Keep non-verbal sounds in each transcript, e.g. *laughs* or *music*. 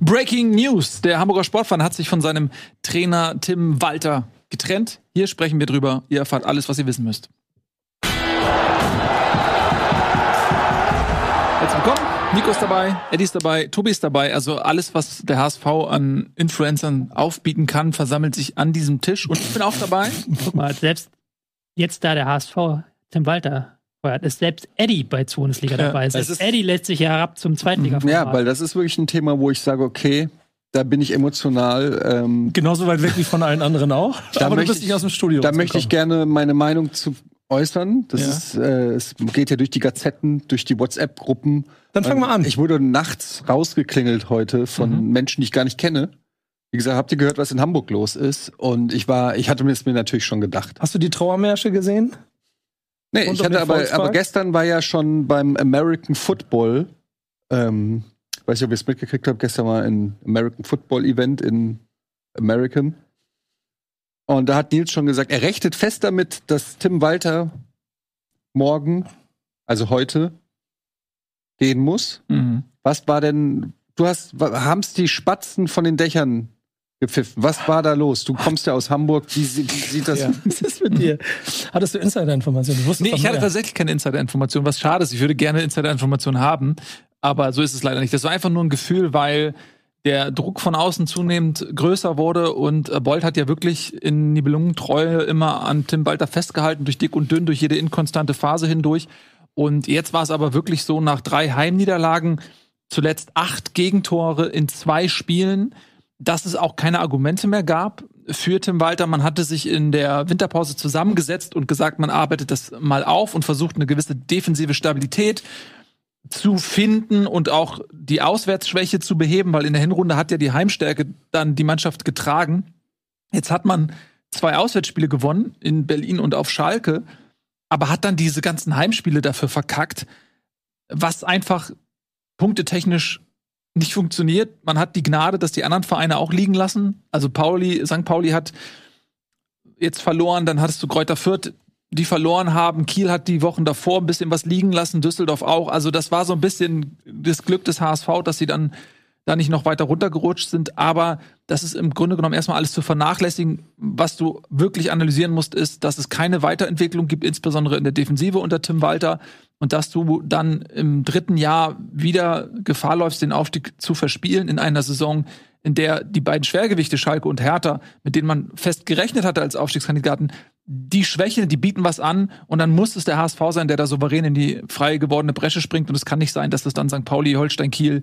Breaking News. Der Hamburger Sportverein hat sich von seinem Trainer Tim Walter getrennt. Hier sprechen wir drüber. Ihr erfahrt alles, was ihr wissen müsst. Herzlich willkommen. Nico ist dabei, Eddie ist dabei, Tobi ist dabei. Also alles, was der HSV an Influencern aufbieten kann, versammelt sich an diesem Tisch. Und ich bin auch dabei. Guck mal, selbst jetzt da der HSV, Tim Walter, feuert, ist selbst Eddie bei Bundesliga dabei. es Selbst ist- Eddie lässt sich ja herab zum zweitliga Ja, weil das ist wirklich ein Thema, wo ich sage, okay, da bin ich emotional. Ähm, Genauso weit weg wie von allen anderen auch. *laughs* Da Aber du möchte bist nicht ich- aus dem Studio. da möchte ich gerne meine Meinung zu äußern. Das Ja. ist, äh, es geht ja durch die Gazetten, durch die WhatsApp-Gruppen. Dann fang mal an. Ich wurde nachts rausgeklingelt heute von Mhm. Menschen, die ich gar nicht kenne. Wie gesagt, habt ihr gehört, was in Hamburg los ist? Und ich war, ich hatte mir es mir natürlich schon gedacht. Hast du die Trauermärsche gesehen? Nee, ich hatte aber, aber gestern war ja schon beim American Football, ähm, weiß nicht, ob ihr es mitgekriegt habt, gestern war ein American Football Event in American. Und da hat Nils schon gesagt, er rechnet fest damit, dass Tim Walter morgen, also heute, gehen muss. Mhm. Was war denn, du hast, haben es die Spatzen von den Dächern gepfiffen? Was war da los? Du kommst ja aus Hamburg, wie, wie sieht das? Ja. Was ist mit dir? Hattest du Insider-Informationen? Nee, ich hatte mehr. tatsächlich keine Insider-Information, was schade ist. Ich würde gerne Insider-Informationen haben, aber so ist es leider nicht. Das war einfach nur ein Gefühl, weil der Druck von außen zunehmend größer wurde und äh, Bolt hat ja wirklich in Nibelungentreue immer an Tim Walter festgehalten, durch dick und dünn, durch jede inkonstante Phase hindurch. Und jetzt war es aber wirklich so, nach drei Heimniederlagen, zuletzt acht Gegentore in zwei Spielen, dass es auch keine Argumente mehr gab für Tim Walter. Man hatte sich in der Winterpause zusammengesetzt und gesagt, man arbeitet das mal auf und versucht eine gewisse defensive Stabilität zu finden und auch die Auswärtsschwäche zu beheben, weil in der Hinrunde hat ja die Heimstärke dann die Mannschaft getragen. Jetzt hat man zwei Auswärtsspiele gewonnen in Berlin und auf Schalke, aber hat dann diese ganzen Heimspiele dafür verkackt, was einfach punktetechnisch nicht funktioniert. Man hat die Gnade, dass die anderen Vereine auch liegen lassen. Also Pauli, St. Pauli hat jetzt verloren, dann hattest du Kräuter Fürth, die verloren haben. Kiel hat die Wochen davor ein bisschen was liegen lassen, Düsseldorf auch. Also das war so ein bisschen das Glück des HSV, dass sie dann da nicht noch weiter runtergerutscht sind. Aber das ist im Grunde genommen erstmal alles zu vernachlässigen. Was du wirklich analysieren musst, ist, dass es keine Weiterentwicklung gibt, insbesondere in der Defensive unter Tim Walter. Und dass du dann im dritten Jahr wieder Gefahr läufst, den Aufstieg zu verspielen in einer Saison, in der die beiden Schwergewichte Schalke und Hertha, mit denen man fest gerechnet hatte als Aufstiegskandidaten, die schwächeln, die bieten was an und dann muss es der HSV sein, der da souverän in die frei gewordene Bresche springt und es kann nicht sein, dass das dann St. Pauli, Holstein, Kiel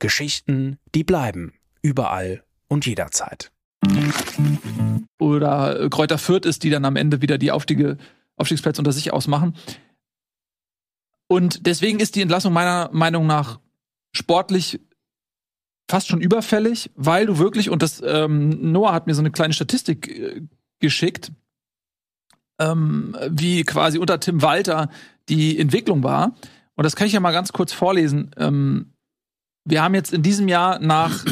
Geschichten, die bleiben. Überall und jederzeit. oder Kräuter Fürth ist, die dann am Ende wieder die Aufstiege, Aufstiegsplätze unter sich ausmachen. Und deswegen ist die Entlassung meiner Meinung nach sportlich fast schon überfällig, weil du wirklich, und das ähm, Noah hat mir so eine kleine Statistik äh, geschickt, ähm, wie quasi unter Tim Walter die Entwicklung war. Und das kann ich ja mal ganz kurz vorlesen. Ähm, wir haben jetzt in diesem Jahr nach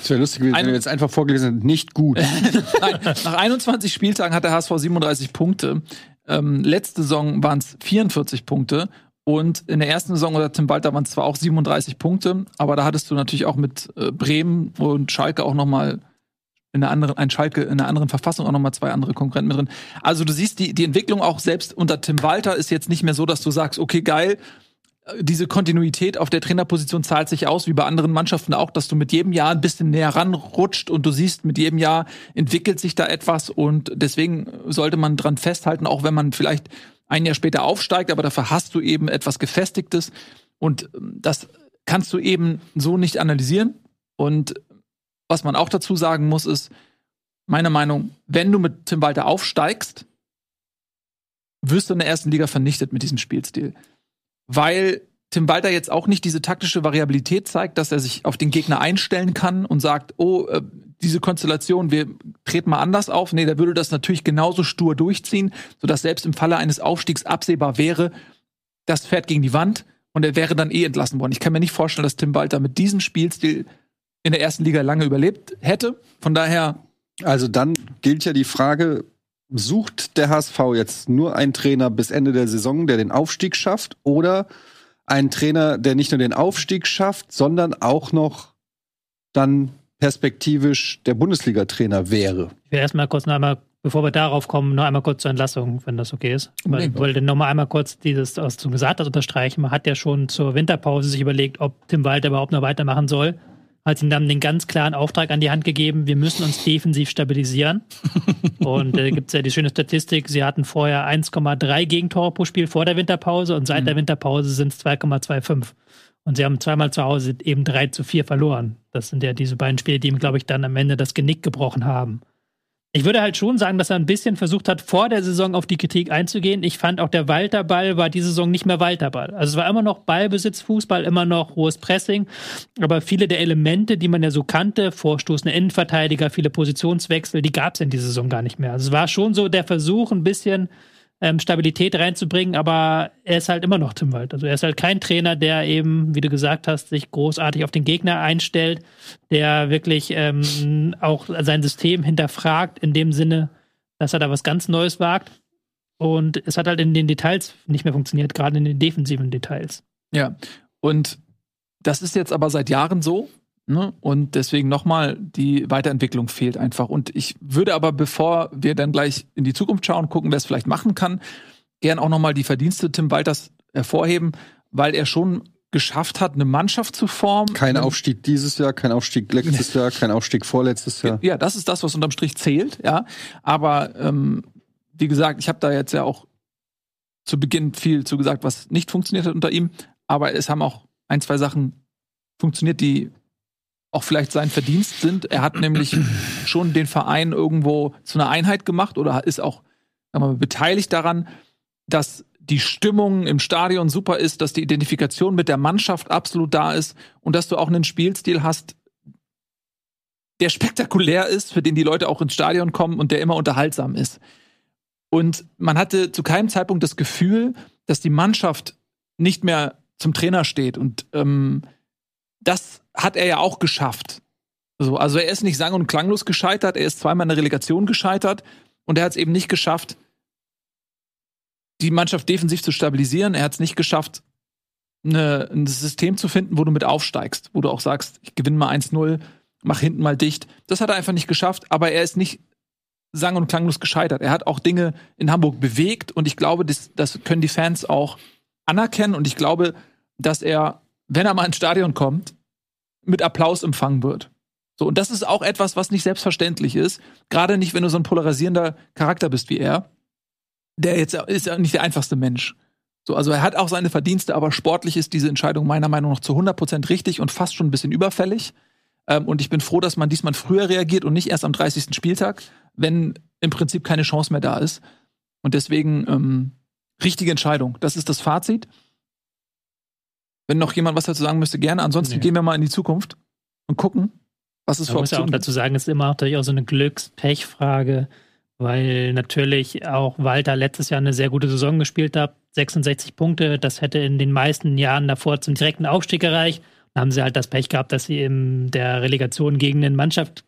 Es wäre lustig gewesen, wenn wir jetzt einfach vorgelesen hätten, nicht gut. *laughs* Nein, nach 21 Spieltagen hat der HSV 37 Punkte. Ähm, letzte Saison waren es 44 Punkte. Und in der ersten Saison unter Tim Walter waren es zwar auch 37 Punkte, aber da hattest du natürlich auch mit äh, Bremen und Schalke auch noch mal in einer anderen, ein Schalke in einer anderen Verfassung auch noch mal zwei andere Konkurrenten mit drin. Also du siehst die, die Entwicklung auch selbst unter Tim Walter ist jetzt nicht mehr so, dass du sagst, okay, geil, diese Kontinuität auf der Trainerposition zahlt sich aus, wie bei anderen Mannschaften auch, dass du mit jedem Jahr ein bisschen näher ranrutscht und du siehst, mit jedem Jahr entwickelt sich da etwas und deswegen sollte man dran festhalten, auch wenn man vielleicht ein Jahr später aufsteigt, aber dafür hast du eben etwas Gefestigtes und ähm, das kannst du eben so nicht analysieren. Und was man auch dazu sagen muss, ist, meine Meinung, wenn du mit Tim Walter aufsteigst, wirst du in der ersten Liga vernichtet mit diesem Spielstil. Weil Tim Walter jetzt auch nicht diese taktische Variabilität zeigt, dass er sich auf den Gegner einstellen kann und sagt, oh, äh, diese Konstellation, wir treten mal anders auf. Nee, der würde das natürlich genauso stur durchziehen, sodass selbst im Falle eines Aufstiegs absehbar wäre, das fährt gegen die Wand und er wäre dann eh entlassen worden. Ich kann mir nicht vorstellen, dass Tim Walter mit diesem Spielstil in der ersten Liga lange überlebt hätte. Von daher. Also dann gilt ja die Frage, sucht der HSV jetzt nur einen Trainer bis Ende der Saison, der den Aufstieg schafft, oder einen Trainer, der nicht nur den Aufstieg schafft, sondern auch noch dann perspektivisch der Bundesliga-Trainer wäre? Ich will erstmal kurz noch einmal, bevor wir darauf kommen, noch einmal kurz zur Entlassung, wenn das okay ist. Weil ich wollte noch mal einmal kurz dieses, was du gesagt hast, unterstreichen. Man hat ja schon zur Winterpause sich überlegt, ob Tim Walter überhaupt noch weitermachen soll hat ihnen dann den ganz klaren Auftrag an die Hand gegeben, wir müssen uns defensiv stabilisieren. *laughs* und äh, gibt es ja die schöne Statistik, sie hatten vorher 1,3 Gegentore pro Spiel vor der Winterpause und seit mhm. der Winterpause sind es 2,25. Und sie haben zweimal zu Hause eben 3 zu 4 verloren. Das sind ja diese beiden Spiele, die ihm, glaube ich, dann am Ende das Genick gebrochen haben. Ich würde halt schon sagen, dass er ein bisschen versucht hat, vor der Saison auf die Kritik einzugehen. Ich fand auch der Walterball war diese Saison nicht mehr Walterball. Also es war immer noch Ballbesitz, Fußball, immer noch hohes Pressing. Aber viele der Elemente, die man ja so kannte, vorstoßende Innenverteidiger, viele Positionswechsel, die gab es in dieser Saison gar nicht mehr. Also es war schon so der Versuch, ein bisschen ähm, Stabilität reinzubringen, aber er ist halt immer noch Tim Wald. Also er ist halt kein Trainer, der eben, wie du gesagt hast, sich großartig auf den Gegner einstellt, der wirklich ähm, auch sein System hinterfragt, in dem Sinne, dass er da was ganz Neues wagt. Und es hat halt in den Details nicht mehr funktioniert, gerade in den defensiven Details. Ja, und das ist jetzt aber seit Jahren so. Ne? Und deswegen nochmal, die Weiterentwicklung fehlt einfach. Und ich würde aber, bevor wir dann gleich in die Zukunft schauen, gucken, wer es vielleicht machen kann, gern auch nochmal die Verdienste Tim Walters hervorheben, weil er schon geschafft hat, eine Mannschaft zu formen. Kein Aufstieg dieses Jahr, kein Aufstieg letztes Jahr, kein Aufstieg vorletztes Jahr. Ja, das ist das, was unterm Strich zählt, ja. Aber ähm, wie gesagt, ich habe da jetzt ja auch zu Beginn viel zu gesagt, was nicht funktioniert hat unter ihm. Aber es haben auch ein, zwei Sachen funktioniert, die auch vielleicht sein Verdienst sind. Er hat nämlich schon den Verein irgendwo zu einer Einheit gemacht oder ist auch mal, beteiligt daran, dass die Stimmung im Stadion super ist, dass die Identifikation mit der Mannschaft absolut da ist und dass du auch einen Spielstil hast, der spektakulär ist, für den die Leute auch ins Stadion kommen und der immer unterhaltsam ist. Und man hatte zu keinem Zeitpunkt das Gefühl, dass die Mannschaft nicht mehr zum Trainer steht. Und ähm, das hat er ja auch geschafft. So, also er ist nicht sang- und klanglos gescheitert, er ist zweimal in der Relegation gescheitert und er hat es eben nicht geschafft, die Mannschaft defensiv zu stabilisieren. Er hat es nicht geschafft, eine, ein System zu finden, wo du mit aufsteigst, wo du auch sagst, ich gewinne mal 1-0, mach hinten mal dicht. Das hat er einfach nicht geschafft, aber er ist nicht sang- und klanglos gescheitert. Er hat auch Dinge in Hamburg bewegt und ich glaube, das, das können die Fans auch anerkennen und ich glaube, dass er, wenn er mal ins Stadion kommt, mit Applaus empfangen wird. So, und das ist auch etwas, was nicht selbstverständlich ist. Gerade nicht, wenn du so ein polarisierender Charakter bist wie er. Der jetzt ist ja nicht der einfachste Mensch. So, also er hat auch seine Verdienste, aber sportlich ist diese Entscheidung meiner Meinung nach zu 100% richtig und fast schon ein bisschen überfällig. Ähm, und ich bin froh, dass man diesmal früher reagiert und nicht erst am 30. Spieltag, wenn im Prinzip keine Chance mehr da ist. Und deswegen ähm, richtige Entscheidung. Das ist das Fazit. Wenn noch jemand was dazu sagen müsste, gerne. Ansonsten nee. gehen wir mal in die Zukunft und gucken, was es für Optionen muss ja auch dazu sagen, es ist immer natürlich auch so eine Glücks-Pech-Frage, weil natürlich auch Walter letztes Jahr eine sehr gute Saison gespielt hat. 66 Punkte, das hätte in den meisten Jahren davor zum direkten Aufstieg erreicht. Da haben sie halt das Pech gehabt, dass sie in der Relegation gegen eine Mannschaft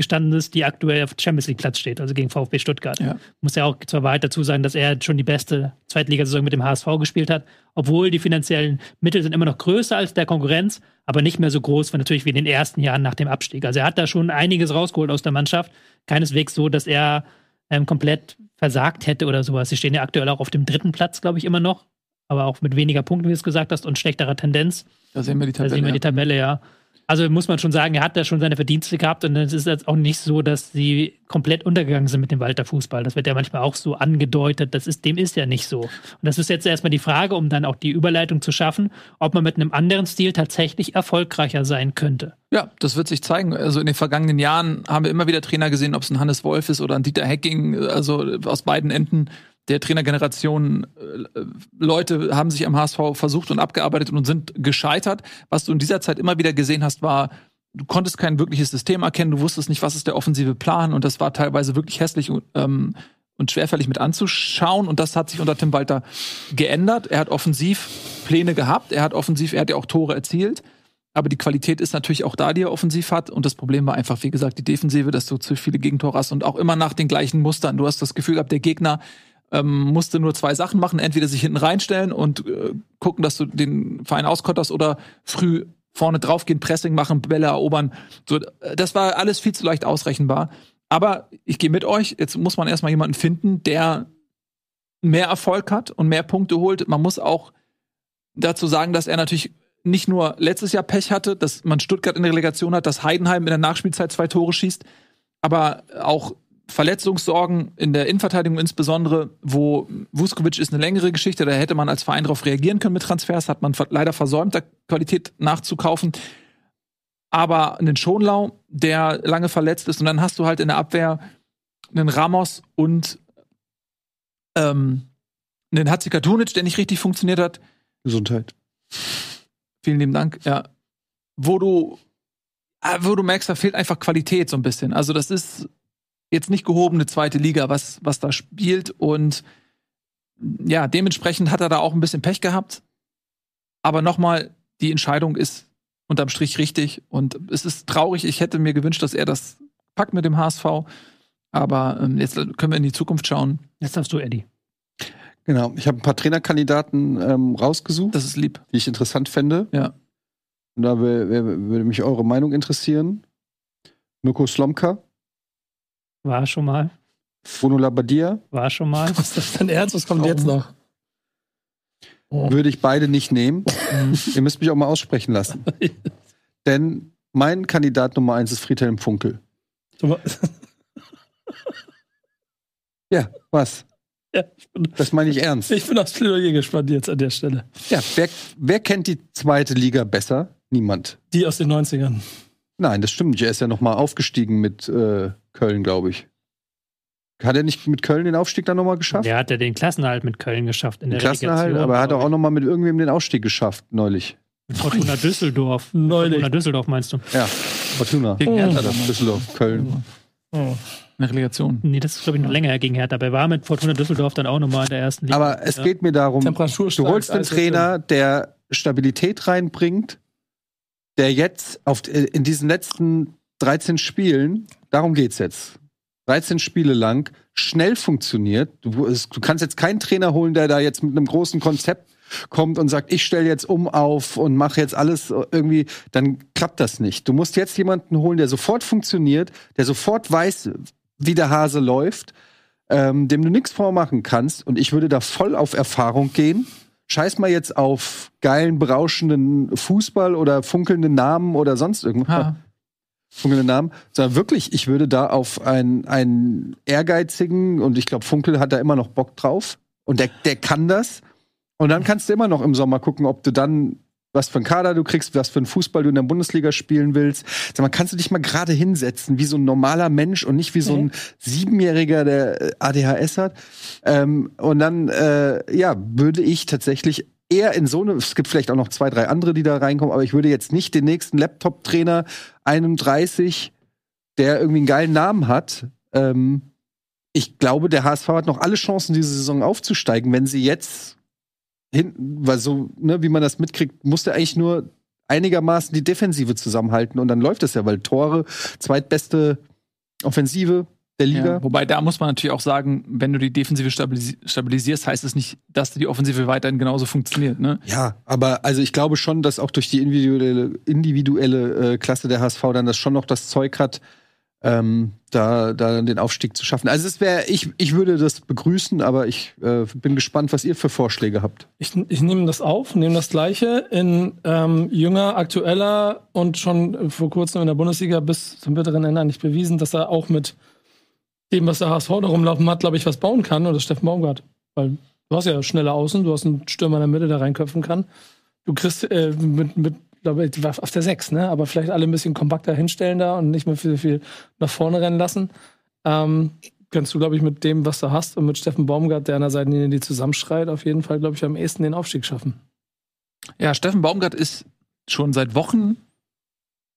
gestanden ist, die aktuell auf Champions League Platz steht, also gegen VfB Stuttgart. Ja. Muss ja auch zur Wahrheit dazu sagen, dass er schon die beste Zweitligasaison mit dem HSV gespielt hat, obwohl die finanziellen Mittel sind immer noch größer als der Konkurrenz, aber nicht mehr so groß wie natürlich wie in den ersten Jahren nach dem Abstieg. Also er hat da schon einiges rausgeholt aus der Mannschaft. Keineswegs so, dass er ähm, komplett versagt hätte oder sowas. Sie stehen ja aktuell auch auf dem dritten Platz, glaube ich, immer noch, aber auch mit weniger Punkten, wie du es gesagt hast, und schlechterer Tendenz. Da sehen wir die Tabelle. Da sehen wir die Tabelle, ja. Also muss man schon sagen, er hat da schon seine Verdienste gehabt und es ist jetzt auch nicht so, dass sie komplett untergegangen sind mit dem Walter Fußball. Das wird ja manchmal auch so angedeutet. Das ist, dem ist ja nicht so. Und das ist jetzt erstmal die Frage, um dann auch die Überleitung zu schaffen, ob man mit einem anderen Stil tatsächlich erfolgreicher sein könnte. Ja, das wird sich zeigen. Also in den vergangenen Jahren haben wir immer wieder Trainer gesehen, ob es ein Hannes Wolf ist oder ein Dieter Hecking, also aus beiden Enden der Trainergeneration, äh, Leute haben sich am HSV versucht und abgearbeitet und sind gescheitert. Was du in dieser Zeit immer wieder gesehen hast, war, du konntest kein wirkliches System erkennen, du wusstest nicht, was ist der offensive Plan und das war teilweise wirklich hässlich und, ähm, und schwerfällig mit anzuschauen und das hat sich unter Tim Walter geändert. Er hat offensiv Pläne gehabt, er hat offensiv, er hat ja auch Tore erzielt. Aber die Qualität ist natürlich auch da, die er offensiv hat. Und das Problem war einfach, wie gesagt, die Defensive, dass du zu viele Gegentore hast und auch immer nach den gleichen Mustern. Du hast das Gefühl gehabt, der Gegner ähm, musste nur zwei Sachen machen. Entweder sich hinten reinstellen und äh, gucken, dass du den Verein auskotterst oder früh vorne draufgehen, Pressing machen, Bälle erobern. So, äh, das war alles viel zu leicht ausrechenbar. Aber ich gehe mit euch. Jetzt muss man erstmal jemanden finden, der mehr Erfolg hat und mehr Punkte holt. Man muss auch dazu sagen, dass er natürlich nicht nur letztes Jahr Pech hatte, dass man Stuttgart in der Relegation hat, dass Heidenheim in der Nachspielzeit zwei Tore schießt, aber auch Verletzungssorgen in der Innenverteidigung insbesondere, wo Vuskovic ist eine längere Geschichte, da hätte man als Verein darauf reagieren können mit Transfers, hat man leider versäumt, da Qualität nachzukaufen. Aber einen Schonlau, der lange verletzt ist, und dann hast du halt in der Abwehr einen Ramos und ähm, einen Hatzikatunic, der nicht richtig funktioniert hat. Gesundheit. Vielen lieben Dank. Ja. Wo du, äh, wo du merkst, da fehlt einfach Qualität so ein bisschen. Also das ist jetzt nicht gehobene zweite Liga, was, was da spielt. Und ja, dementsprechend hat er da auch ein bisschen Pech gehabt. Aber nochmal, die Entscheidung ist unterm Strich richtig. Und es ist traurig. Ich hätte mir gewünscht, dass er das packt mit dem HSV. Aber ähm, jetzt können wir in die Zukunft schauen. Jetzt darfst du, Eddie. Genau, ich habe ein paar Trainerkandidaten ähm, rausgesucht. Das ist lieb. Die ich interessant fände. Ja. Und da würde mich eure Meinung interessieren. Mirko Slomka. War schon mal. Bruno Labbadia. War schon mal. *laughs* Was ist das denn ernst? Was kommt oh. jetzt noch? Oh. Würde ich beide nicht nehmen. *laughs* Ihr müsst mich auch mal aussprechen lassen. *laughs* Denn mein Kandidat Nummer eins ist Friedhelm Funkel. ja, was? Ja, bin, das meine ich ernst. Ich bin aufs Plädoyer gespannt jetzt an der Stelle. Ja, wer, wer kennt die zweite Liga besser? Niemand. Die aus den 90ern. Nein, das stimmt nicht. Er ist ja noch mal aufgestiegen mit äh, Köln, glaube ich. Hat er nicht mit Köln den Aufstieg dann nochmal geschafft? Der hat ja den Klassenerhalt mit Köln geschafft in den der Klassenerhalt, aber er hat auch nochmal mit irgendwem den Ausstieg geschafft, neulich. Mit Fortuna *laughs* Düsseldorf. Neulich. Fortuna Düsseldorf meinst du? Ja, Fortuna. Gegen Hertha oh. Düsseldorf, Köln. Oh. Eine Relegation. Nee, das ist, glaube ich, noch länger gegen Hertha. Aber er war mit Fortuna Düsseldorf dann auch nochmal in der ersten Liga. Aber es ja. geht mir darum, du holst einen Trainer, der Stabilität reinbringt, der jetzt auf, in diesen letzten 13 Spielen, darum geht's jetzt. 13 Spiele lang schnell funktioniert. Du, es, du kannst jetzt keinen Trainer holen, der da jetzt mit einem großen Konzept kommt und sagt, ich stelle jetzt um auf und mache jetzt alles irgendwie, dann klappt das nicht. Du musst jetzt jemanden holen, der sofort funktioniert, der sofort weiß, wie der Hase läuft, ähm, dem du nichts vormachen kannst. Und ich würde da voll auf Erfahrung gehen. Scheiß mal jetzt auf geilen, berauschenden Fußball oder funkelnden Namen oder sonst irgendwas funkelnden Namen, sondern wirklich, ich würde da auf einen, einen ehrgeizigen, und ich glaube, Funkel hat da immer noch Bock drauf. Und der, der kann das. Und dann kannst du immer noch im Sommer gucken, ob du dann was für ein Kader du kriegst, was für einen Fußball du in der Bundesliga spielen willst. Sag mal, kannst du dich mal gerade hinsetzen, wie so ein normaler Mensch und nicht wie so ein Siebenjähriger, der äh, ADHS hat. Ähm, und dann, äh, ja, würde ich tatsächlich eher in so eine, es gibt vielleicht auch noch zwei, drei andere, die da reinkommen, aber ich würde jetzt nicht den nächsten Laptop-Trainer 31, der irgendwie einen geilen Namen hat. Ähm, ich glaube, der HSV hat noch alle Chancen, diese Saison aufzusteigen, wenn sie jetzt hinten, weil so, ne, wie man das mitkriegt, muss der eigentlich nur einigermaßen die Defensive zusammenhalten und dann läuft es ja, weil Tore, zweitbeste Offensive, der Liga. Ja, wobei da muss man natürlich auch sagen, wenn du die Defensive stabilis stabilisierst, heißt es das nicht, dass die Offensive weiterhin genauso funktioniert. Ne? Ja, aber also ich glaube schon, dass auch durch die individuelle, individuelle äh, Klasse der HSV dann das schon noch das Zeug hat, ähm, da, da den Aufstieg zu schaffen. Also es wäre, ich, ich würde das begrüßen, aber ich äh, bin gespannt, was ihr für Vorschläge habt. Ich, ich nehme das auf, nehme das Gleiche in ähm, jünger, aktueller und schon vor kurzem in der Bundesliga bis zum bitteren Ende nicht bewiesen, dass er auch mit dem, was der HSV da rumlaufen hat, glaube ich, was bauen kann. Ist Steffen Baumgart. Weil du hast ja schnelle Außen, du hast einen Stürmer in der Mitte, der reinköpfen kann. Du kriegst äh, mit, mit glaube ich, auf der 6, ne? Aber vielleicht alle ein bisschen kompakter hinstellen da und nicht mehr viel, viel nach vorne rennen lassen. Ähm, kannst du, glaube ich, mit dem, was du hast und mit Steffen Baumgart, der an der Seitenlinie die zusammenschreit, auf jeden Fall, glaube ich, am ehesten den Aufstieg schaffen. Ja, Steffen Baumgart ist schon seit Wochen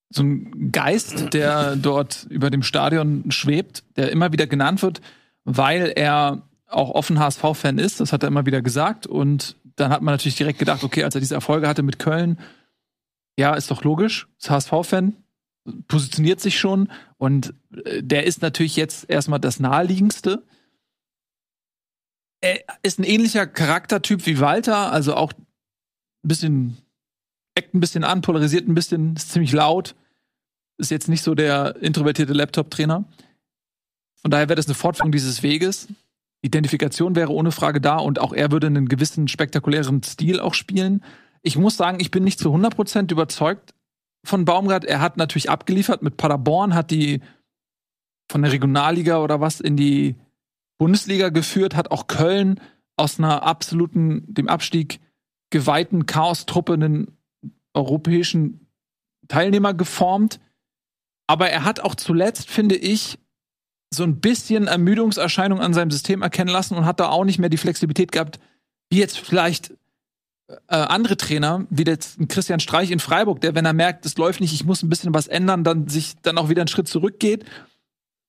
so ein Geist, der dort über dem Stadion schwebt, der immer wieder genannt wird, weil er auch offen HSV-Fan ist. Das hat er immer wieder gesagt. Und dann hat man natürlich direkt gedacht, okay, als er diese Erfolge hatte mit Köln, ja, ist doch logisch, ist HSV-Fan, positioniert sich schon und äh, der ist natürlich jetzt erstmal das naheliegendste. Er ist ein ähnlicher Charaktertyp wie Walter, also auch ein bisschen, eckt ein bisschen an, polarisiert ein bisschen, ist ziemlich laut, ist jetzt nicht so der introvertierte Laptop-Trainer. Von daher wäre das eine Fortführung dieses Weges. Identifikation wäre ohne Frage da und auch er würde einen gewissen spektakulären Stil auch spielen. Ich muss sagen, ich bin nicht zu 100% überzeugt von Baumgart. Er hat natürlich abgeliefert mit Paderborn, hat die von der Regionalliga oder was in die Bundesliga geführt, hat auch Köln aus einer absoluten, dem Abstieg geweihten Chaos-Truppe einen europäischen Teilnehmer geformt. Aber er hat auch zuletzt, finde ich, so ein bisschen Ermüdungserscheinung an seinem System erkennen lassen und hat da auch nicht mehr die Flexibilität gehabt, wie jetzt vielleicht äh, andere Trainer, wie jetzt Christian Streich in Freiburg, der, wenn er merkt, es läuft nicht, ich muss ein bisschen was ändern, dann sich dann auch wieder einen Schritt zurückgeht.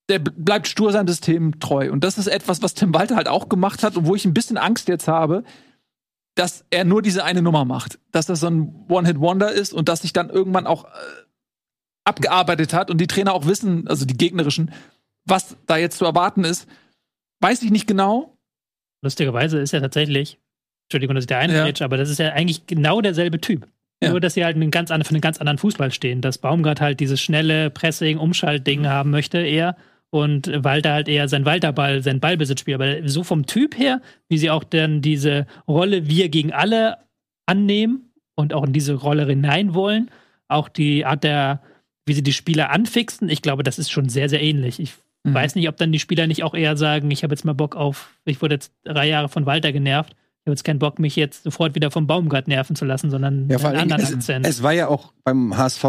Der bleibt stur seinem System treu. Und das ist etwas, was Tim Walter halt auch gemacht hat und wo ich ein bisschen Angst jetzt habe, dass er nur diese eine Nummer macht. Dass das so ein One-Hit-Wonder ist und dass sich dann irgendwann auch äh, abgearbeitet hat und die Trainer auch wissen, also die gegnerischen, was da jetzt zu erwarten ist. Weiß ich nicht genau. Lustigerweise ist ja tatsächlich, Entschuldigung, dass ich da einrede, ja. aber das ist ja eigentlich genau derselbe Typ. Ja. Nur, dass sie halt einen ganz anderen, für einen ganz anderen Fußball stehen. Dass Baumgart halt dieses schnelle Pressing, Umschaltding mhm. haben möchte, eher. Und Walter halt eher sein Walterball, sein Ballbesitzspiel. Aber so vom Typ her, wie sie auch dann diese Rolle wir gegen alle annehmen und auch in diese Rolle hinein wollen, auch die Art der, wie sie die Spieler anfixen, ich glaube, das ist schon sehr, sehr ähnlich. Ich mhm. weiß nicht, ob dann die Spieler nicht auch eher sagen, ich habe jetzt mal Bock auf, ich wurde jetzt drei Jahre von Walter genervt ich habe jetzt keinen Bock, mich jetzt sofort wieder vom Baumgart nerven zu lassen, sondern ja, einen anderen es, Akzent. Es war ja auch beim HSV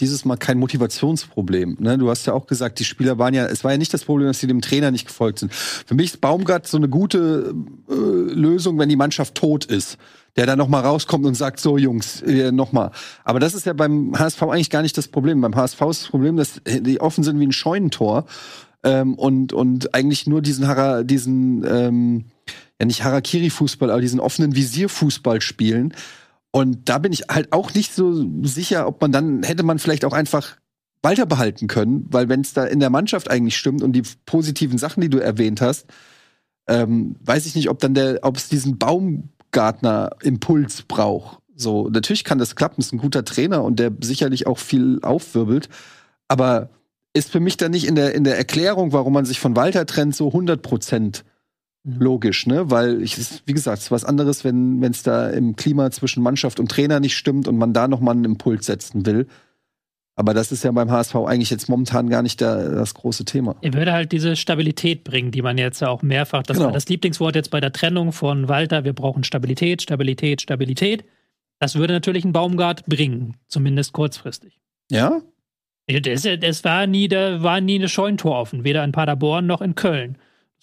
dieses Mal kein Motivationsproblem. Ne? Du hast ja auch gesagt, die Spieler waren ja, es war ja nicht das Problem, dass sie dem Trainer nicht gefolgt sind. Für mich ist Baumgart so eine gute äh, Lösung, wenn die Mannschaft tot ist. Der da noch mal rauskommt und sagt, so Jungs, äh, noch mal. Aber das ist ja beim HSV eigentlich gar nicht das Problem. Beim HSV ist das Problem, dass die offen sind wie ein Scheunentor ähm, und, und eigentlich nur diesen, diesen ähm, ja nicht Harakiri-Fußball, aber diesen offenen Visier-Fußball spielen. Und da bin ich halt auch nicht so sicher, ob man dann hätte man vielleicht auch einfach Walter behalten können, weil wenn es da in der Mannschaft eigentlich stimmt und die positiven Sachen, die du erwähnt hast, ähm, weiß ich nicht, ob dann der, ob es diesen Baumgartner-Impuls braucht. So, natürlich kann das klappen, ist ein guter Trainer und der sicherlich auch viel aufwirbelt, aber ist für mich dann nicht in der, in der Erklärung, warum man sich von Walter trennt, so 100 Prozent. Logisch, ne? Weil ich, wie gesagt, es ist was anderes, wenn es da im Klima zwischen Mannschaft und Trainer nicht stimmt und man da nochmal einen Impuls setzen will. Aber das ist ja beim HSV eigentlich jetzt momentan gar nicht der, das große Thema. Er würde halt diese Stabilität bringen, die man jetzt auch mehrfach, das genau. war das Lieblingswort jetzt bei der Trennung von Walter, wir brauchen Stabilität, Stabilität, Stabilität. Das würde natürlich ein Baumgart bringen, zumindest kurzfristig. Ja? Es war nie, da war nie eine Scheuntor offen, weder in Paderborn noch in Köln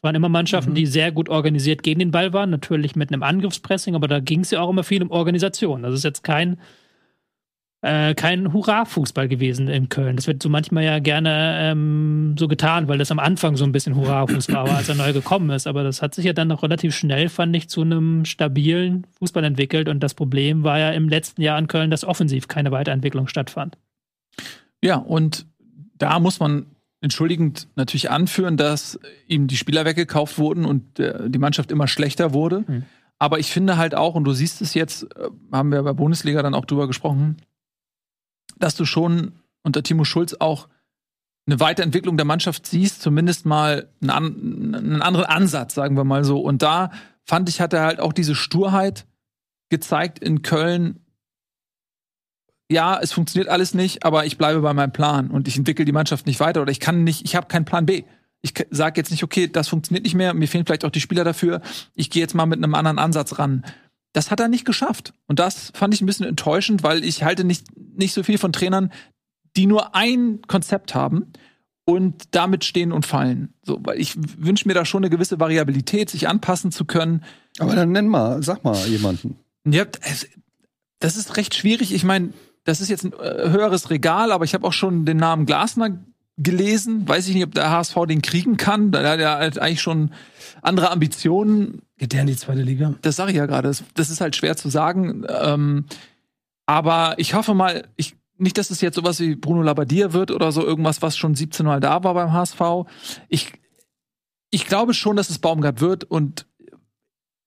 waren immer Mannschaften, mhm. die sehr gut organisiert gegen den Ball waren, natürlich mit einem Angriffspressing, aber da ging es ja auch immer viel um Organisation. Das ist jetzt kein, äh, kein Hurra-Fußball gewesen in Köln. Das wird so manchmal ja gerne ähm, so getan, weil das am Anfang so ein bisschen Hurra-Fußball war, als er neu gekommen ist. Aber das hat sich ja dann noch relativ schnell, fand ich, zu einem stabilen Fußball entwickelt. Und das Problem war ja im letzten Jahr in Köln, dass offensiv keine Weiterentwicklung stattfand. Ja, und da muss man entschuldigend natürlich anführen, dass ihm die Spieler weggekauft wurden und äh, die Mannschaft immer schlechter wurde. Mhm. Aber ich finde halt auch, und du siehst es jetzt, äh, haben wir bei Bundesliga dann auch drüber gesprochen, dass du schon unter Timo Schulz auch eine Weiterentwicklung der Mannschaft siehst, zumindest mal einen, einen anderen Ansatz, sagen wir mal so. Und da fand ich, hat er halt auch diese Sturheit gezeigt in Köln. Ja, es funktioniert alles nicht, aber ich bleibe bei meinem Plan und ich entwickle die Mannschaft nicht weiter oder ich kann nicht, ich habe keinen Plan B. Ich sage jetzt nicht, okay, das funktioniert nicht mehr, mir fehlen vielleicht auch die Spieler dafür. Ich gehe jetzt mal mit einem anderen Ansatz ran. Das hat er nicht geschafft. Und das fand ich ein bisschen enttäuschend, weil ich halte nicht, nicht so viel von Trainern, die nur ein Konzept haben und damit stehen und fallen. So, weil ich wünsche mir da schon eine gewisse Variabilität, sich anpassen zu können. Aber dann nenn mal, sag mal jemanden. Ja, das ist recht schwierig. Ich meine, das ist jetzt ein äh, höheres Regal, aber ich habe auch schon den Namen Glasner gelesen. Weiß ich nicht, ob der HSV den kriegen kann. Da hat er halt eigentlich schon andere Ambitionen. Geht der in die zweite Liga? Das sage ich ja gerade. Das, das, ist halt schwer zu sagen. Ähm, aber ich hoffe mal, ich nicht, dass es jetzt sowas wie Bruno Labbadia wird oder so irgendwas, was schon 17 Mal da war beim HSV. Ich, ich glaube schon, dass es Baumgart wird und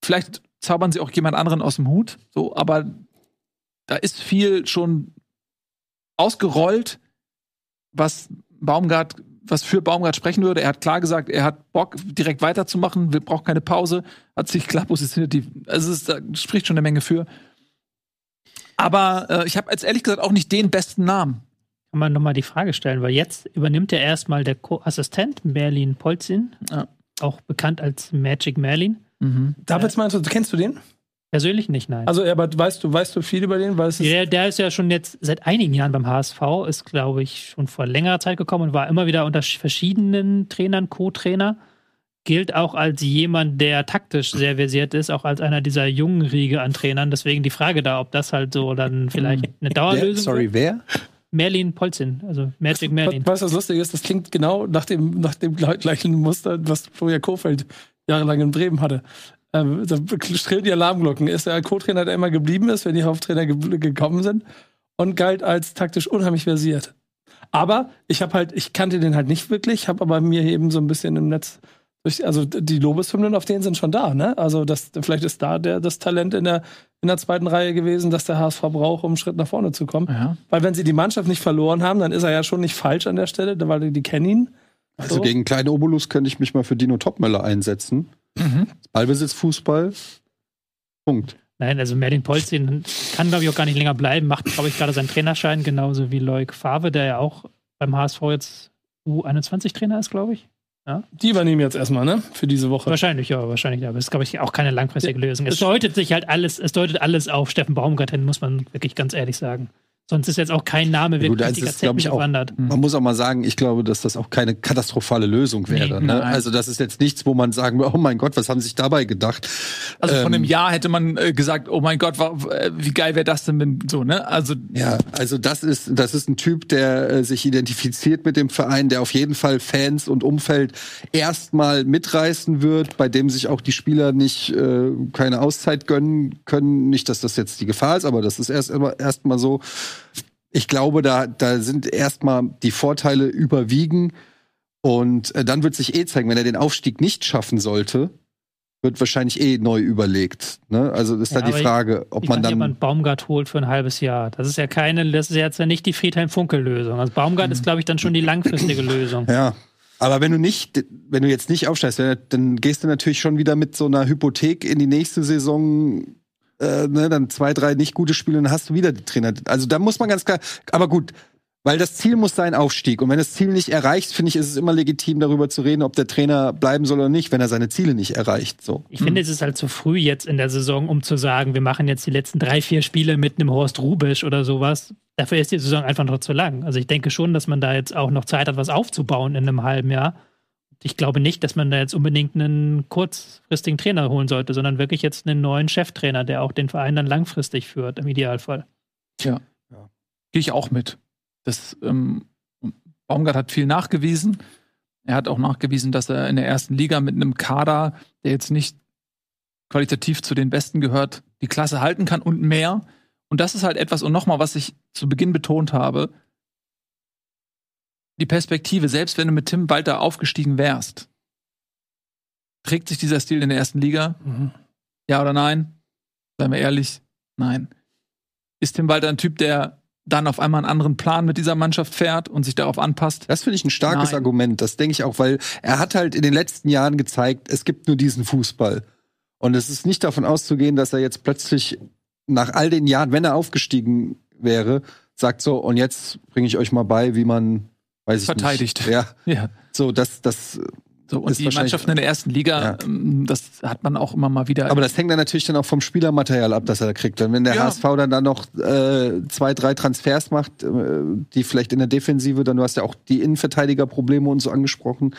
vielleicht zaubern sie auch jemand anderen aus dem Hut, so, aber da ist viel schon ausgerollt, was Baumgart, was für Baumgart sprechen würde. Er hat klar gesagt, er hat Bock, direkt weiterzumachen, braucht keine Pause, hat sich klar positioniert. Also es ist, da spricht schon eine Menge für. Aber äh, ich habe jetzt ehrlich gesagt auch nicht den besten Namen. Kann man nochmal die Frage stellen, weil jetzt übernimmt er erstmal der Co-Assistent Merlin Polzin, ja. auch bekannt als Magic Merlin. Mhm. David, meinst du, kennst du den? Persönlich nicht, nein. Also, aber weißt du, weißt du viel über den? Weil der, der ist ja schon jetzt seit einigen Jahren beim HSV, ist, glaube ich, schon vor längerer Zeit gekommen und war immer wieder unter verschiedenen Trainern, Co-Trainer gilt auch als jemand, der taktisch sehr versiert ist, auch als einer dieser jungen Riege an Trainern. Deswegen die Frage da, ob das halt so dann *laughs* vielleicht eine Dauerlösung ist. Sorry, wer? Merlin Polzin, also Magic Merlin. Weißt du, was lustig ist? Das klingt genau nach dem, nach dem gleichen Muster, was Florian Kofeld jahrelang in Bremen hatte. Ähm, da strillen die Alarmglocken. Ist er Co-Trainer, der immer geblieben ist, wenn die Haupttrainer ge gekommen sind und galt als taktisch unheimlich versiert. Aber ich habe halt, ich kannte den halt nicht wirklich, habe aber mir eben so ein bisschen im Netz also die Lobeshymnen auf denen sind schon da, ne? Also das, vielleicht ist da der, das Talent in der, in der zweiten Reihe gewesen, dass der HSV braucht, um einen Schritt nach vorne zu kommen. Ja. Weil wenn sie die Mannschaft nicht verloren haben, dann ist er ja schon nicht falsch an der Stelle, weil die, die kennen ihn. Also so. gegen kleine Obolus könnte ich mich mal für Dino Topmöller einsetzen. Mhm. Ballbesitz, Fußball. Punkt. Nein, also Merlin Polzin kann, glaube ich, auch gar nicht länger bleiben, macht, glaube ich, gerade seinen Trainerschein, genauso wie Loic Favre, der ja auch beim HSV jetzt U21-Trainer ist, glaube ich. Ja? Die übernehmen jetzt erstmal, ne? Für diese Woche. Wahrscheinlich, ja, wahrscheinlich. Aber es ist, glaube ich, auch keine langfristige Lösung. Es deutet sich halt alles, es deutet alles auf Steffen Baumgart hin, muss man wirklich ganz ehrlich sagen. Sonst ist jetzt auch kein Name wirklich Gut, ist, ich auch, Man muss auch mal sagen, ich glaube, dass das auch keine katastrophale Lösung wäre. Nee, ne? Also das ist jetzt nichts, wo man sagen will, oh mein Gott, was haben sie sich dabei gedacht? Also ähm, von einem Jahr hätte man äh, gesagt, oh mein Gott, äh, wie geil wäre das denn, wenn so, ne? Also ja, also das ist das ist ein Typ, der äh, sich identifiziert mit dem Verein, der auf jeden Fall Fans und Umfeld erstmal mitreißen wird, bei dem sich auch die Spieler nicht äh, keine Auszeit gönnen können. Nicht, dass das jetzt die Gefahr ist, aber das ist erst erstmal so ich glaube, da, da sind erstmal die Vorteile überwiegen. Und äh, dann wird sich eh zeigen, wenn er den Aufstieg nicht schaffen sollte, wird wahrscheinlich eh neu überlegt. Ne? Also ist ja, da die Frage, ob ich man dann jemand Baumgart holt für ein halbes Jahr. Das ist ja keine, das ist jetzt ja nicht die Friedhelm Funkel Lösung. Also Baumgart mhm. ist, glaube ich, dann schon die langfristige Lösung. Ja. Aber wenn du nicht, wenn du jetzt nicht aufsteigst, dann gehst du natürlich schon wieder mit so einer Hypothek in die nächste Saison äh, ne, dann zwei, drei nicht gute Spiele, dann hast du wieder die Trainer. Also da muss man ganz klar, aber gut, weil das Ziel muss sein Aufstieg. Und wenn das Ziel nicht erreicht, finde ich, ist es immer legitim, darüber zu reden, ob der Trainer bleiben soll oder nicht, wenn er seine Ziele nicht erreicht. So. Ich finde, es ist halt zu früh jetzt in der Saison, um zu sagen, wir machen jetzt die letzten drei, vier Spiele mit einem Horst Rubisch oder sowas. Dafür ist die Saison einfach noch zu lang. Also ich denke schon, dass man da jetzt auch noch Zeit hat, was aufzubauen in einem halben Jahr ich glaube nicht, dass man da jetzt unbedingt einen kurzfristigen Trainer holen sollte, sondern wirklich jetzt einen neuen Cheftrainer, der auch den Verein dann langfristig führt, im Idealfall. Ja, ja. gehe ich auch mit. Das, ähm, Baumgart hat viel nachgewiesen. Er hat auch nachgewiesen, dass er in der ersten Liga mit einem Kader, der jetzt nicht qualitativ zu den Besten gehört, die Klasse halten kann und mehr. Und das ist halt etwas, und nochmal, was ich zu Beginn betont habe, die Perspektive, selbst wenn du mit Tim Walter aufgestiegen wärst, trägt sich dieser Stil in der ersten Liga? Mhm. Ja oder nein? Seien wir ehrlich, nein. Ist Tim Walter ein Typ, der dann auf einmal einen anderen Plan mit dieser Mannschaft fährt und sich darauf anpasst. Das finde ich ein starkes Nein. Argument. Das denke ich auch, weil er hat halt in den letzten Jahren gezeigt, es gibt nur diesen Fußball. Und es ist nicht davon auszugehen, dass er jetzt plötzlich nach all den Jahren, wenn er aufgestiegen wäre, sagt so, und jetzt bringe ich euch mal bei, wie man, weiß ich Verteidigt. nicht. Ja, *laughs* Ja. so, das, das, So, und Ist die Mannschaften in der ersten Liga, Ja. ähm, das hat man auch immer mal wieder. aber das hängt dann natürlich dann auch vom Spielermaterial ab, das er da kriegt. Und wenn der Ja. HSV dann, dann noch äh, zwei, drei Transfers macht, äh, die vielleicht in der Defensive, dann du hast ja auch die Innenverteidigerprobleme und so angesprochen,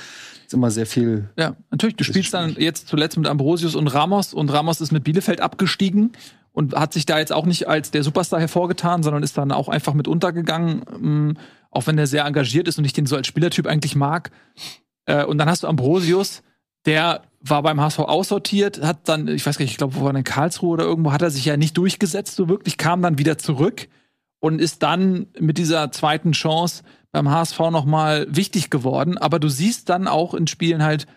ist immer sehr viel. Ja, natürlich. Du spielst dann jetzt zuletzt mit Ambrosius und Ramos und Ramos ist mit Bielefeld abgestiegen und hat sich da jetzt auch nicht als der Superstar hervorgetan, sondern ist dann auch einfach mit untergegangen, ähm, auch wenn der sehr engagiert ist und ich den so als Spielertyp eigentlich mag. Äh, und dann hast du Ambrosius, der war beim HSV aussortiert, hat dann, ich weiß gar nicht, ich glaube, wo war denn in Karlsruhe oder irgendwo, hat er sich ja nicht durchgesetzt, so wirklich, kam dann wieder zurück und ist dann mit dieser zweiten Chance beim HSV nochmal wichtig geworden. Aber du siehst dann auch in Spielen halt,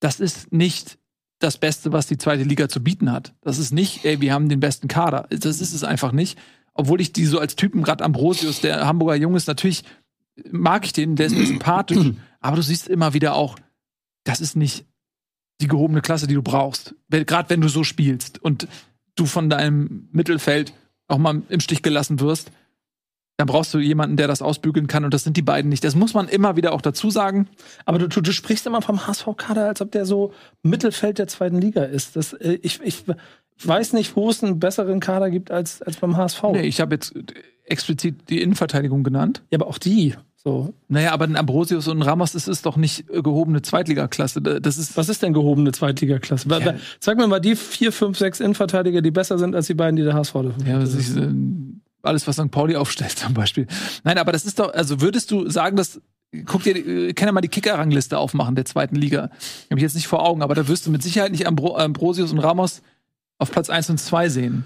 das ist nicht das Beste, was die zweite Liga zu bieten hat. Das ist nicht, ey, wir haben den besten Kader. Das ist es einfach nicht. Obwohl ich die so als Typen, gerade Ambrosius, der Hamburger Junge ist, natürlich mag ich den, der ist mir sympathisch. *clears throat* Aber du siehst immer wieder auch, das ist nicht die gehobene Klasse, die du brauchst. Gerade wenn du so spielst und du von deinem Mittelfeld auch mal im Stich gelassen wirst, dann brauchst du jemanden, der das ausbügeln kann. Und das sind die beiden nicht. Das muss man immer wieder auch dazu sagen. Aber du, du, du sprichst immer vom HSV-Kader, als ob der so Mittelfeld der zweiten Liga ist. Das, äh, ich, ich weiß nicht, wo es einen besseren Kader gibt als, als beim HSV. Nee, ich habe jetzt explizit die Innenverteidigung genannt. Ja, aber auch die. So. Naja, aber ein Ambrosius und ein Ramos, das ist doch nicht äh, gehobene Zweitligaklasse. Das ist. Was ist denn gehobene Zweitligaklasse? Ja. Sag mir mal die vier, fünf, sechs Innenverteidiger, die besser sind als die beiden, die der HSV dafür Ja, das ist, äh, alles, was St. Pauli aufstellt, *laughs* zum Beispiel. Nein, aber das ist doch, also würdest du sagen, dass, guck dir, äh, kann ja mal die Kicker-Rangliste aufmachen der zweiten Liga. Habe ich jetzt nicht vor Augen, aber da wirst du mit Sicherheit nicht Ambro Ambrosius und Ramos auf Platz 1 und 2 sehen.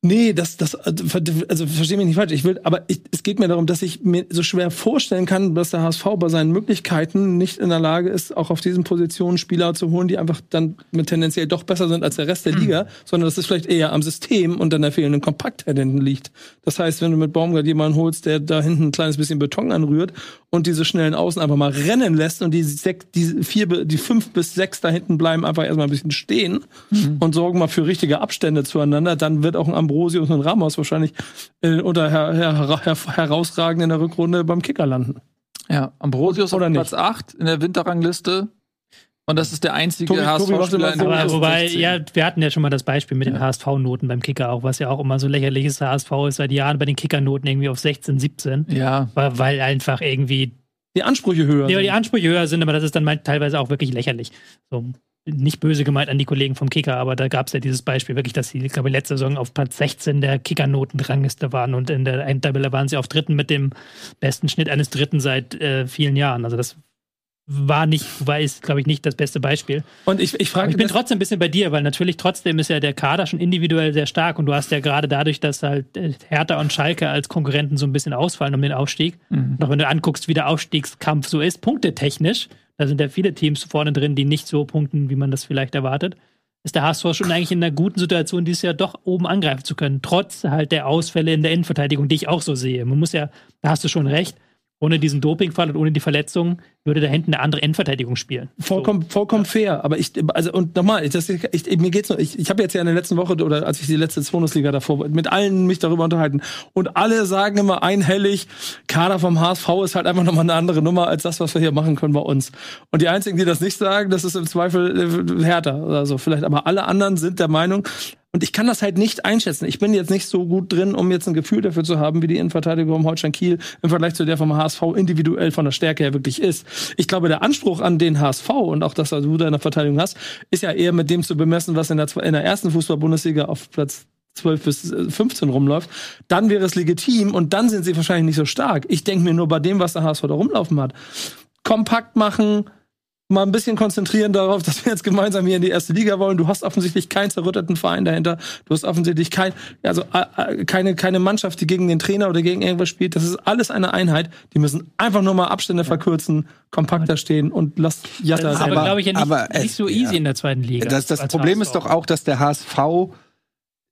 Nee, das, das, also verstehe mich nicht falsch. Ich will, aber ich, es geht mir darum, dass ich mir so schwer vorstellen kann, dass der HSV bei seinen Möglichkeiten nicht in der Lage ist, auch auf diesen Positionen Spieler zu holen, die einfach dann mit tendenziell doch besser sind als der Rest der Liga, sondern dass es vielleicht eher am System und an der fehlenden Kompaktheit hinten liegt. Das heißt, wenn du mit Baumgart jemanden holst, der da hinten ein kleines bisschen Beton anrührt und diese schnellen Außen einfach mal rennen lässt und die, sech, die vier, die fünf bis sechs da hinten bleiben einfach erstmal ein bisschen stehen und sorgen mal für richtige Abstände zueinander, dann wird auch ein Ambrosius und Ramos wahrscheinlich äh, unter her, her, her, herausragend in der Rückrunde beim Kicker landen. Ja, Ambrosius Oder auf nicht? Platz 8 in der Winterrangliste. Und das ist der einzige HSV-Spieler in der wobei, 16. ja, wir hatten ja schon mal das Beispiel mit den HSV-Noten beim Kicker auch, was ja auch immer so lächerlich ist. Der HSV ist seit Jahren bei den Kickernoten irgendwie auf 16, 17. Ja, Weil, weil einfach irgendwie Die Ansprüche höher. Ja, sind. die Ansprüche höher sind, aber das ist dann teilweise auch wirklich lächerlich. So, nicht böse gemeint an die Kollegen vom Kicker, aber da gab es ja dieses Beispiel wirklich, dass sie, ich glaube, letzte Saison auf Platz 16 der Kickernotenrangliste waren und in der Endtabelle waren sie auf dritten mit dem besten Schnitt eines Dritten seit äh, vielen Jahren. Also das war nicht, war ist, glaube ich, nicht das beste Beispiel. Und ich, ich Aber frage ich bin trotzdem ein bisschen bei dir, weil natürlich trotzdem ist ja der Kader schon individuell sehr stark und du hast ja gerade dadurch, dass halt äh, Hertha und Schalke als Konkurrenten so ein bisschen ausfallen um den Aufstieg. Und auch wenn du anguckst, wie der Aufstiegskampf so ist, punktetechnisch, da sind ja viele Teams vorne drin, die nicht so punkten, wie man das vielleicht erwartet, ist der HSV schon eigentlich in einer guten Situation, dieses Jahr doch oben angreifen zu können, trotz halt der Ausfälle in der Innenverteidigung, die ich auch so sehe. Man muss ja, da hast du schon recht, ohne diesen Dopingfall und ohne die Verletzung würde da hinten eine andere Innenverteidigung spielen. Vollkommen, vollkommen fair. Aber ich, also, und nochmal, ich, ich, mir geht's nur, ich, ich habe jetzt ja in der letzten Woche oder als ich die letzte Bundesliga davor mit allen mich darüber unterhalten. Und alle sagen immer einhellig, Kader vom HSV ist halt einfach nochmal eine andere Nummer als das, was wir hier machen können bei uns. Und die einzigen, die das nicht sagen, das ist im Zweifel äh, härter oder so vielleicht. Aber alle anderen sind der Meinung, und ich kann das halt nicht einschätzen. Ich bin jetzt nicht so gut drin, um jetzt ein Gefühl dafür zu haben, wie die Innenverteidigung vom Holstein Kiel im Vergleich zu der vom HSV individuell von der Stärke her wirklich ist. Ich glaube, der Anspruch an den HSV und auch das, was du da in der Verteidigung hast, ist ja eher mit dem zu bemessen, was in der, in der ersten Fußball-Bundesliga auf Platz 12 bis äh, 15 rumläuft, dann wäre es legitim und dann sind sie wahrscheinlich nicht so stark. Ich denke mir nur bei dem, was der HSV da rumlaufen hat, kompakt machen, mal ein bisschen konzentrieren darauf, dass wir jetzt gemeinsam hier in die erste Liga wollen. Du hast offensichtlich keinen zerrütteten Verein dahinter. Du hast offensichtlich kein, also äh, äh, keine, keine Mannschaft, die gegen den Trainer oder gegen irgendwas spielt. Das ist alles eine Einheit. Die müssen einfach nur mal Abstände verkürzen, kompakter stehen und lass Jatta Das ist aber, glaube ich, ja nicht, aber nicht so ja. easy in der zweiten Liga. Das, das Problem HSV. ist doch auch, dass der HSV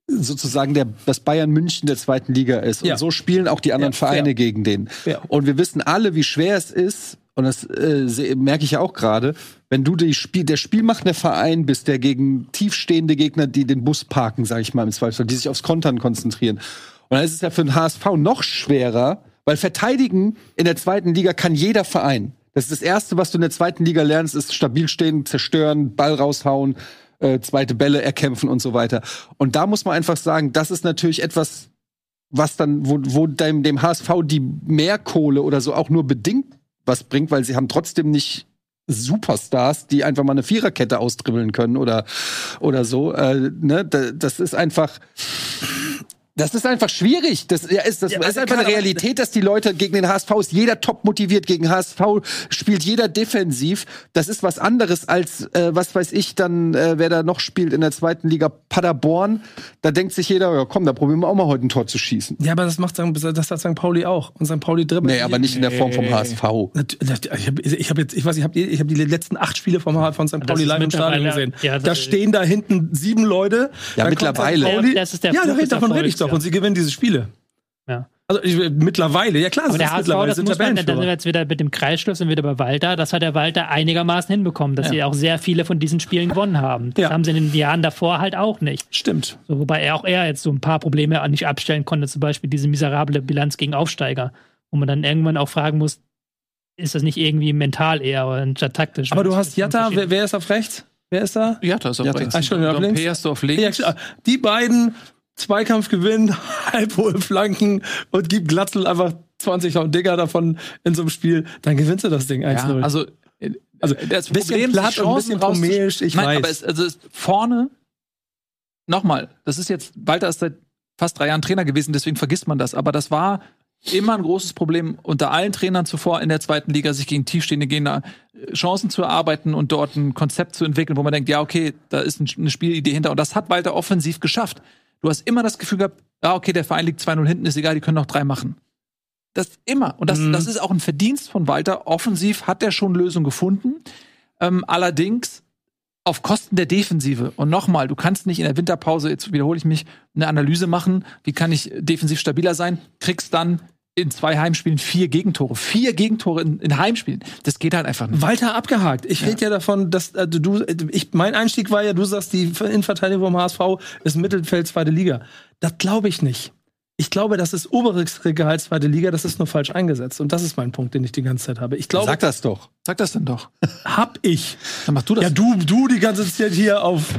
sozusagen der, das Bayern München der zweiten Liga ist. Und Ja. so spielen auch die anderen Ja, Vereine ja. gegen den. Ja. Und wir wissen alle, wie schwer es ist, und das äh, merke ich ja auch gerade, wenn du die Spiel, der spielmachende Verein bist, der gegen tiefstehende Gegner, die den Bus parken, sage ich mal im Zweifelsfall, die sich aufs Kontern konzentrieren. Und dann ist es ja für den HSV noch schwerer, weil verteidigen in der zweiten Liga kann jeder Verein. Das ist das Erste, was du in der zweiten Liga lernst, ist stabil stehen, zerstören, Ball raushauen, äh, zweite Bälle erkämpfen und so weiter. Und da muss man einfach sagen, das ist natürlich etwas, was dann, wo, wo dem, dem HSV die Mehrkohle oder so auch nur bedingt was bringt, weil sie haben trotzdem nicht Superstars, die einfach mal eine Viererkette austribbeln können oder, oder so. Äh, ne? Da- Das ist einfach. Das ist einfach schwierig. Das ja, ist, das Ja, ist also einfach eine Realität, dass die Leute gegen den HSV ist jeder top motiviert, gegen HSV spielt jeder defensiv. Das ist was anderes als, äh, was weiß ich, dann, äh, wer da noch spielt in der zweiten Liga, Paderborn. Da denkt sich jeder, ja komm, da probieren wir auch mal heute ein Tor zu schießen. Ja, aber das macht das hat St. Pauli auch. Und St. Pauli dribbelt. Nee, aber nicht in der Form vom HSV. Ich habe ich hab jetzt, ich weiß, ich habe ich hab die letzten acht Spiele vom von St. Pauli live im Stadion gesehen. ja, da stehen da hinten sieben Leute. Ja, mittlerweile. St. Pauli. Das ist der ja, davon rede ich Erfolgs, doch. ja. Und sie gewinnen diese Spiele. Ja. Also ich, mittlerweile, ja klar, Aber das der ist HSV, mittlerweile das sind muss man, da sind wir jetzt wieder mit dem Kreisschluss und wieder bei Walter. Das hat der Walter einigermaßen hinbekommen, dass Ja. sie auch sehr viele von diesen Spielen gewonnen haben. Das Ja. haben sie in den Jahren davor halt auch nicht. Stimmt. So, wobei er auch er jetzt so ein paar Probleme nicht abstellen konnte, zum Beispiel diese miserable Bilanz gegen Aufsteiger, wo man dann irgendwann auch fragen muss, ist das nicht irgendwie mental eher oder statt taktisch? Aber du hast Jatta, wer, wer ist auf rechts? Wer ist da? Ja, da ist auf Ja, da- rechts. Ah, Entschuldigung, auf links? Du auf Ja, links. klar. die beiden Zweikampf gewinnen, *laughs* halbhohe Flanken und gib Glatzel einfach 20 Dinger davon in so einem Spiel, dann gewinnst du das Ding 1-0. Ja, also, äh, Also, das bisschen Problem, platt sich und ein Chancen bisschen pomelisch, ich Nein, weiß. aber es, also es, vorne, nochmal, das ist jetzt, Walter ist seit fast drei Jahren Trainer gewesen, deswegen vergisst man das. Aber das war immer ein großes Problem unter allen Trainern zuvor in der zweiten Liga, sich gegen tiefstehende Gegner äh, Chancen zu erarbeiten und dort ein Konzept zu entwickeln, wo man denkt, ja, okay, da ist ein, eine Spielidee hinter. Und das hat Walter offensiv geschafft. Du hast immer das Gefühl gehabt, ja, okay, der Verein liegt 2-0 hinten, ist egal, die können noch drei machen. Das immer. Und das, Mhm. das ist auch ein Verdienst von Walter. Offensiv hat er schon Lösungen gefunden. Ähm, allerdings auf Kosten der Defensive. Und nochmal, du kannst nicht in der Winterpause, jetzt wiederhole ich mich, eine Analyse machen, wie kann ich defensiv stabiler sein, kriegst dann in zwei Heimspielen vier Gegentore. Vier Gegentore in, in Heimspielen. Das geht halt einfach nicht. Walter abgehakt. Ich rede ja davon, dass äh, du, ich, mein Einstieg war ja, du sagst, die Innenverteidigung vom HSV ist Mittelfeld zweite Liga. Das glaube ich nicht. Ich glaube, das ist oberes Regal zweite Liga, das ist nur falsch eingesetzt. Und das ist mein Punkt, den ich die ganze Zeit habe. Ich glaube, Sag das doch. Sag das denn doch. hab ich. Dann mach du das. Ja, du, du die ganze Zeit hier auf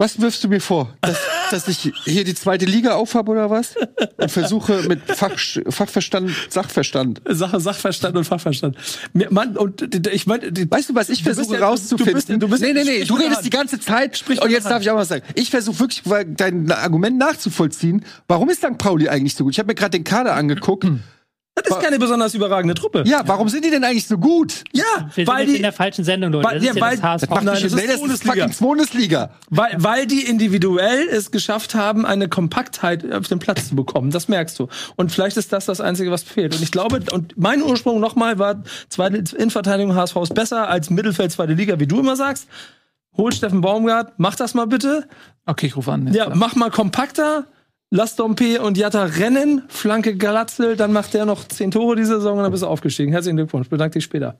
Was wirfst du mir vor? Dass, dass ich hier die zweite Liga aufhab oder was? Und versuche mit Fach, Fachverstand, Sachverstand. Sache, Sachverstand und Fachverstand. Mann, und ich meine, Weißt du, was ich versuche ja- rauszufinden? du bist du bist- nee, nee, nee, du redest die ganze Zeit. Sprich und jetzt darf ich auch was sagen. Ich versuche wirklich dein Argument nachzuvollziehen. Warum ist St. Pauli eigentlich so gut? Ich habe mir gerade den Kader angeguckt. *clears throat* das ist keine besonders überragende Truppe. Ja, warum sind die denn eigentlich so gut? Ja, Wir weil sind jetzt in die, der falschen Sendung, Leute. weil- das ist ja, ja, weil- das HSV. Nein, das ist nee, das ist Bundesliga. fucking Bundesliga. weil, weil die individuell es geschafft haben, eine Kompaktheit auf den Platz zu bekommen. Das merkst du. Und vielleicht ist das das Einzige, was fehlt. Und ich glaube, und mein Ursprung nochmal war, zweite Innenverteidigung HSV ist besser als Mittelfeld zweite Liga, wie du immer sagst. Hol Steffen Baumgart, mach das mal bitte. Okay, ich rufe an. Ja, mach mal kompakter. Lass Dompe und Jatta rennen, Flanke Galatzel, dann macht der noch zehn Tore diese Saison und dann bist du aufgestiegen. Herzlichen Glückwunsch, bedanke dich später.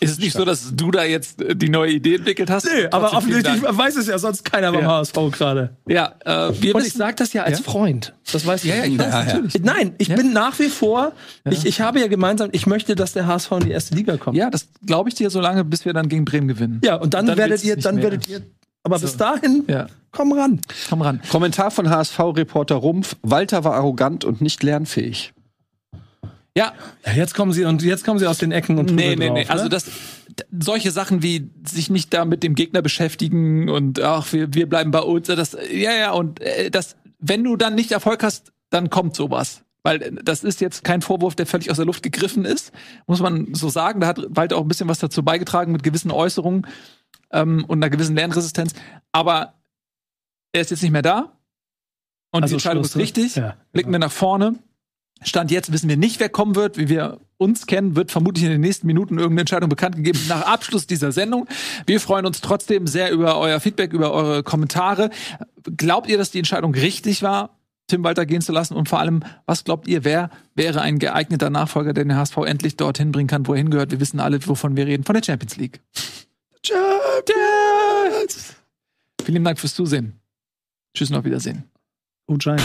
Ist es nicht so, dass du da jetzt äh, die neue Idee entwickelt hast? Nee, aber offensichtlich weiß es ja sonst keiner beim Ja. HSV gerade. Ja, äh, wir Und ich wissen, sage das ja als Ja? Freund. Das weiß ich. Ja, ja, ich weiß, natürlich. Nein, ich Ja. bin nach wie vor, ich, ich habe ja gemeinsam, ich möchte, dass der HSV in die erste Liga kommt. ja, das glaube ich dir so lange, bis wir dann gegen Bremen gewinnen. Ja, und dann, Dann werdet ihr, dann werdet ihr, aber bis dahin, Ja, komm ran. komm ran. Kommentar von HSV-Reporter Rumpf. Walter war arrogant und nicht lernfähig. Ja, Ja, jetzt kommen sie und jetzt kommen sie aus den Ecken und nee, nee, drauf, nee. Also ne? das, d- solche Sachen wie sich nicht da mit dem Gegner beschäftigen und ach, wir, wir bleiben bei uns. Das, ja, ja, und äh, das, wenn du dann nicht Erfolg hast, dann kommt sowas. Weil äh, das ist jetzt kein Vorwurf, der völlig aus der Luft gegriffen ist, muss man so sagen. Da hat Walter auch ein bisschen was dazu beigetragen mit gewissen Äußerungen ähm, und einer gewissen Lernresistenz. Aber er ist jetzt nicht mehr da. Und Also die Entscheidung Schluss, ist ne? richtig. Ja, Blicken wir nach vorne. Stand jetzt wissen wir nicht, wer kommen wird, wie wir uns kennen, wird vermutlich in den nächsten Minuten irgendeine Entscheidung bekannt gegeben nach Abschluss dieser Sendung. Wir freuen uns trotzdem sehr über euer Feedback, über eure Kommentare. Glaubt ihr, dass die Entscheidung richtig war? Tim Walter gehen zu lassen? Und vor allem, was glaubt ihr, wer wäre ein geeigneter Nachfolger, der den HSV endlich dorthin bringen kann, wo er hingehört? Wir wissen alle, wovon wir reden, von der Champions League. Champions! Vielen Dank fürs Zusehen. Tschüss und auf Wiedersehen. Gut Giants.